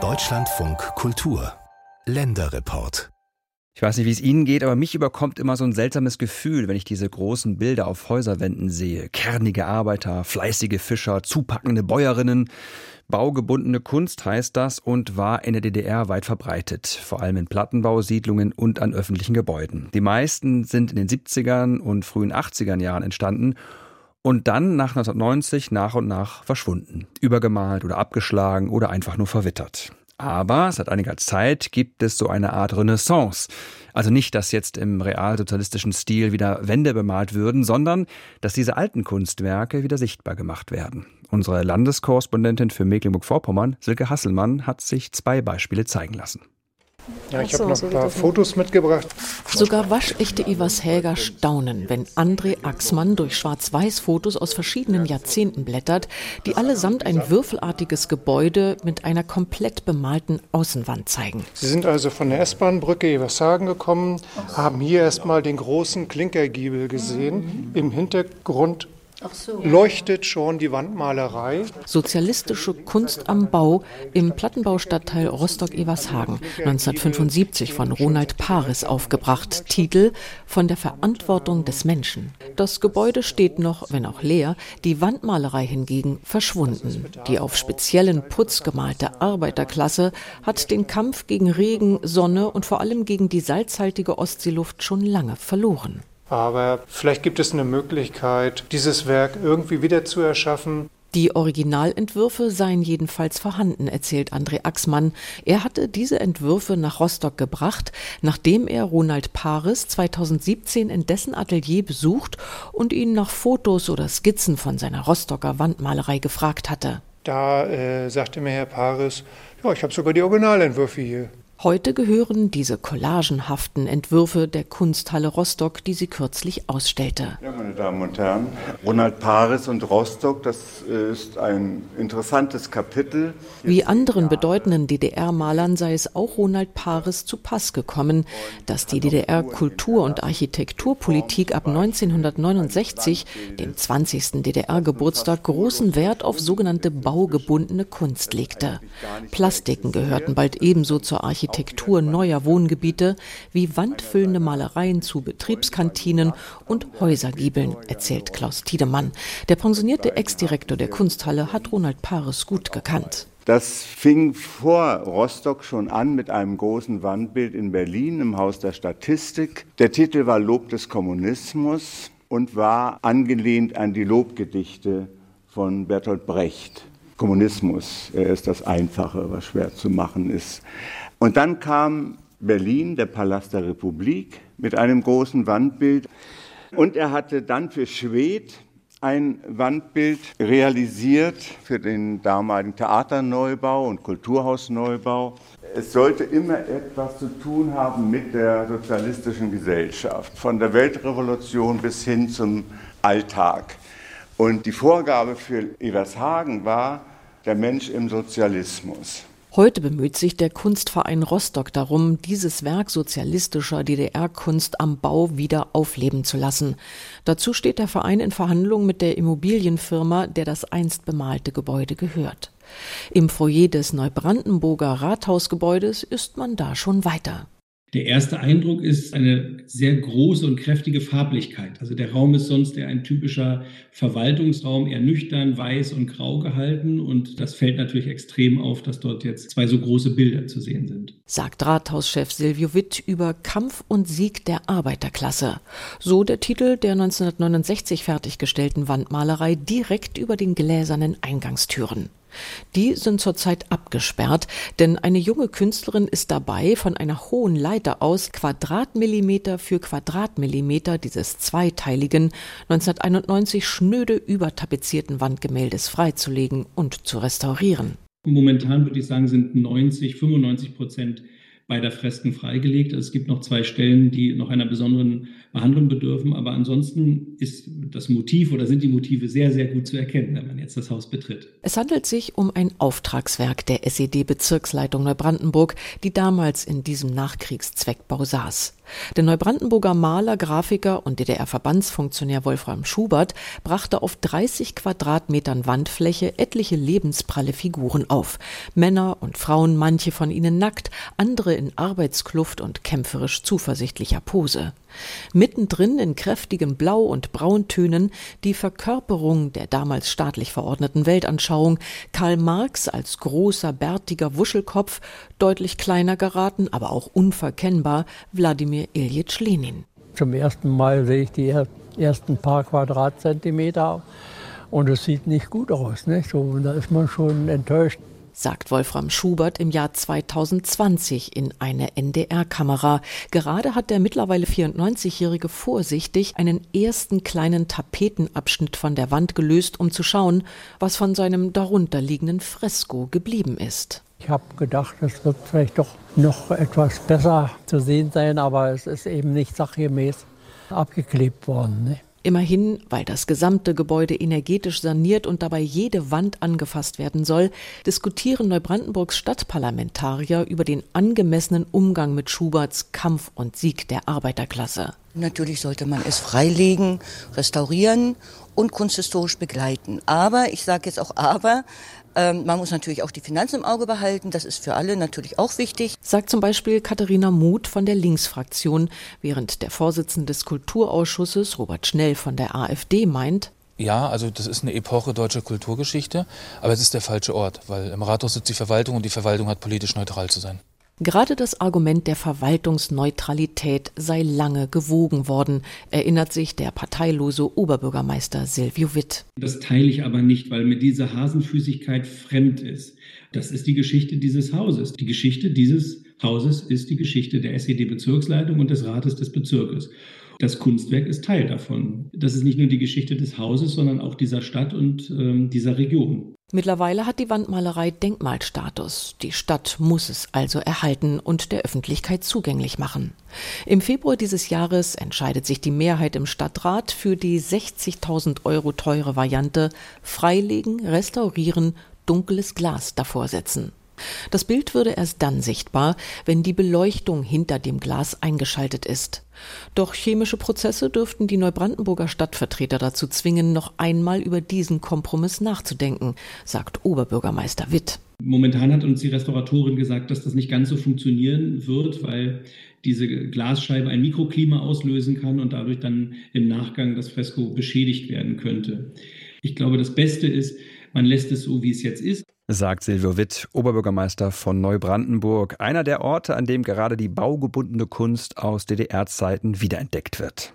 Deutschlandfunk Kultur Länderreport ich weiß nicht, wie es Ihnen geht, aber mich überkommt immer so ein seltsames Gefühl, wenn ich diese großen Bilder auf Häuserwänden sehe. Kernige Arbeiter, fleißige Fischer, zupackende Bäuerinnen. Baugebundene Kunst heißt das und war in der DDR weit verbreitet, vor allem in Plattenbausiedlungen und an öffentlichen Gebäuden. Die meisten sind in den 70ern und frühen 80ern Jahren entstanden und dann nach 1990 nach und nach verschwunden, übergemalt oder abgeschlagen oder einfach nur verwittert. Aber seit einiger Zeit gibt es so eine Art Renaissance. Also nicht, dass jetzt im realsozialistischen Stil wieder Wände bemalt würden, sondern dass diese alten Kunstwerke wieder sichtbar gemacht werden. Unsere Landeskorrespondentin für Mecklenburg-Vorpommern, Silke Hasselmann, hat sich zwei Beispiele zeigen lassen. Ja, ich so, habe noch ein paar Fotos mitgebracht. Sogar waschechte Ivers Häger staunen, wenn André Axmann durch Schwarz-Weiß-Fotos aus verschiedenen Jahrzehnten blättert, die allesamt ein würfelartiges Gebäude mit einer komplett bemalten Außenwand zeigen. Sie sind also von der S-Bahn-Brücke Evershagen gekommen, haben hier erstmal den großen Klinkergiebel gesehen. Im Hintergrund so. leuchtet schon die Wandmalerei. Sozialistische Kunst am Bau im Plattenbaustadtteil Rostock-Evershagen, 1975 von Ronald Paris aufgebracht. Titel Von der Verantwortung des Menschen. Das Gebäude steht noch, wenn auch leer, die Wandmalerei hingegen verschwunden. Die auf speziellen Putz gemalte Arbeiterklasse hat den Kampf gegen Regen, Sonne und vor allem gegen die salzhaltige Ostseeluft schon lange verloren. Aber vielleicht gibt es eine Möglichkeit, dieses Werk irgendwie wieder zu erschaffen. Die Originalentwürfe seien jedenfalls vorhanden, erzählt André Axmann. Er hatte diese Entwürfe nach Rostock gebracht, nachdem er Ronald Paris 2017 in dessen Atelier besucht und ihn nach Fotos oder Skizzen von seiner Rostocker Wandmalerei gefragt hatte. Da äh, sagte mir Herr Paris, ja, ich habe sogar die Originalentwürfe hier. Heute gehören diese collagenhaften Entwürfe der Kunsthalle Rostock, die sie kürzlich ausstellte. Ja, meine Damen und Herren, Ronald Paris und Rostock, das ist ein interessantes Kapitel. Wie anderen bedeutenden DDR-Malern sei es auch Ronald Paris zu Pass gekommen, dass die DDR-Kultur- und Architekturpolitik ab 1969, dem 20. DDR-Geburtstag, großen Wert auf sogenannte baugebundene Kunst legte. Plastiken gehörten bald ebenso zur Architektur Architektur neuer Wohngebiete wie wandfüllende Malereien zu Betriebskantinen und Häusergiebeln, erzählt Klaus Tiedemann. Der pensionierte Ex-Direktor der Kunsthalle hat Ronald Pares gut gekannt. Das fing vor Rostock schon an mit einem großen Wandbild in Berlin im Haus der Statistik. Der Titel war Lob des Kommunismus und war angelehnt an die Lobgedichte von Bertolt Brecht. Kommunismus er ist das Einfache, was schwer zu machen ist. Und dann kam Berlin, der Palast der Republik, mit einem großen Wandbild. Und er hatte dann für Schwedt ein Wandbild realisiert für den damaligen Theaterneubau und Kulturhausneubau. Es sollte immer etwas zu tun haben mit der sozialistischen Gesellschaft, von der Weltrevolution bis hin zum Alltag. Und die Vorgabe für Evershagen war der Mensch im Sozialismus. Heute bemüht sich der Kunstverein Rostock darum, dieses Werk sozialistischer DDR-Kunst am Bau wieder aufleben zu lassen. Dazu steht der Verein in Verhandlungen mit der Immobilienfirma, der das einst bemalte Gebäude gehört. Im Foyer des Neubrandenburger Rathausgebäudes ist man da schon weiter. Der erste Eindruck ist eine sehr große und kräftige Farblichkeit. Also der Raum ist sonst eher ein typischer Verwaltungsraum, eher nüchtern, weiß und grau gehalten. Und das fällt natürlich extrem auf, dass dort jetzt zwei so große Bilder zu sehen sind. Sagt Rathauschef Silvio Witt über Kampf und Sieg der Arbeiterklasse. So der Titel der 1969 fertiggestellten Wandmalerei direkt über den gläsernen Eingangstüren. Die sind zurzeit abgesperrt, denn eine junge Künstlerin ist dabei, von einer hohen Leiter aus Quadratmillimeter für Quadratmillimeter dieses zweiteiligen, 1991 schnöde übertapezierten Wandgemäldes freizulegen und zu restaurieren. Momentan würde ich sagen, sind 90, 95 Prozent beider Fresken freigelegt. Es gibt noch zwei Stellen, die noch einer besonderen Behandlung bedürfen. Aber ansonsten ist das Motiv oder sind die Motive sehr, sehr gut zu erkennen, wenn man jetzt das Haus betritt. Es handelt sich um ein Auftragswerk der SED-Bezirksleitung Neubrandenburg, die damals in diesem Nachkriegszweckbau saß. Der Neubrandenburger Maler, Grafiker und DDR-Verbandsfunktionär Wolfram Schubert brachte auf 30 Quadratmetern Wandfläche etliche lebenspralle Figuren auf. Männer und Frauen, manche von ihnen nackt, andere in Arbeitskluft und kämpferisch zuversichtlicher Pose. Mittendrin in kräftigem Blau und Brauntönen die Verkörperung der damals staatlich verordneten Weltanschauung, Karl Marx als großer, bärtiger Wuschelkopf, deutlich kleiner geraten, aber auch unverkennbar Wladimir Iljitsch Lenin. Zum ersten Mal sehe ich die ersten paar Quadratzentimeter und es sieht nicht gut aus. Nicht? So, da ist man schon enttäuscht sagt Wolfram Schubert im Jahr 2020 in eine NDR-Kamera. Gerade hat der mittlerweile 94-Jährige vorsichtig einen ersten kleinen Tapetenabschnitt von der Wand gelöst, um zu schauen, was von seinem darunterliegenden Fresko geblieben ist. Ich habe gedacht, es wird vielleicht doch noch etwas besser zu sehen sein, aber es ist eben nicht sachgemäß abgeklebt worden. Ne? Immerhin, weil das gesamte Gebäude energetisch saniert und dabei jede Wand angefasst werden soll, diskutieren Neubrandenburgs Stadtparlamentarier über den angemessenen Umgang mit Schuberts Kampf und Sieg der Arbeiterklasse. Natürlich sollte man es freilegen, restaurieren und kunsthistorisch begleiten. Aber, ich sage jetzt auch aber, ähm, man muss natürlich auch die Finanzen im Auge behalten. Das ist für alle natürlich auch wichtig. Sagt zum Beispiel Katharina Muth von der Linksfraktion, während der Vorsitzende des Kulturausschusses, Robert Schnell von der AfD, meint, ja, also das ist eine Epoche deutscher Kulturgeschichte, aber es ist der falsche Ort, weil im Rathaus sitzt die Verwaltung und die Verwaltung hat politisch neutral zu sein. Gerade das Argument der Verwaltungsneutralität sei lange gewogen worden, erinnert sich der parteilose Oberbürgermeister Silvio Witt. Das teile ich aber nicht, weil mir diese Hasenfüßigkeit fremd ist. Das ist die Geschichte dieses Hauses. Die Geschichte dieses Hauses ist die Geschichte der SED-Bezirksleitung und des Rates des Bezirkes. Das Kunstwerk ist Teil davon. Das ist nicht nur die Geschichte des Hauses, sondern auch dieser Stadt und äh, dieser Region. Mittlerweile hat die Wandmalerei Denkmalstatus. Die Stadt muss es also erhalten und der Öffentlichkeit zugänglich machen. Im Februar dieses Jahres entscheidet sich die Mehrheit im Stadtrat für die 60.000 Euro teure Variante Freilegen, Restaurieren, dunkles Glas davor setzen. Das Bild würde erst dann sichtbar, wenn die Beleuchtung hinter dem Glas eingeschaltet ist. Doch chemische Prozesse dürften die Neubrandenburger Stadtvertreter dazu zwingen, noch einmal über diesen Kompromiss nachzudenken, sagt Oberbürgermeister Witt. Momentan hat uns die Restauratorin gesagt, dass das nicht ganz so funktionieren wird, weil diese Glasscheibe ein Mikroklima auslösen kann und dadurch dann im Nachgang das Fresko beschädigt werden könnte. Ich glaube, das Beste ist, man lässt es so, wie es jetzt ist sagt Silvio Witt, Oberbürgermeister von Neubrandenburg, einer der Orte, an dem gerade die baugebundene Kunst aus DDR-Zeiten wiederentdeckt wird.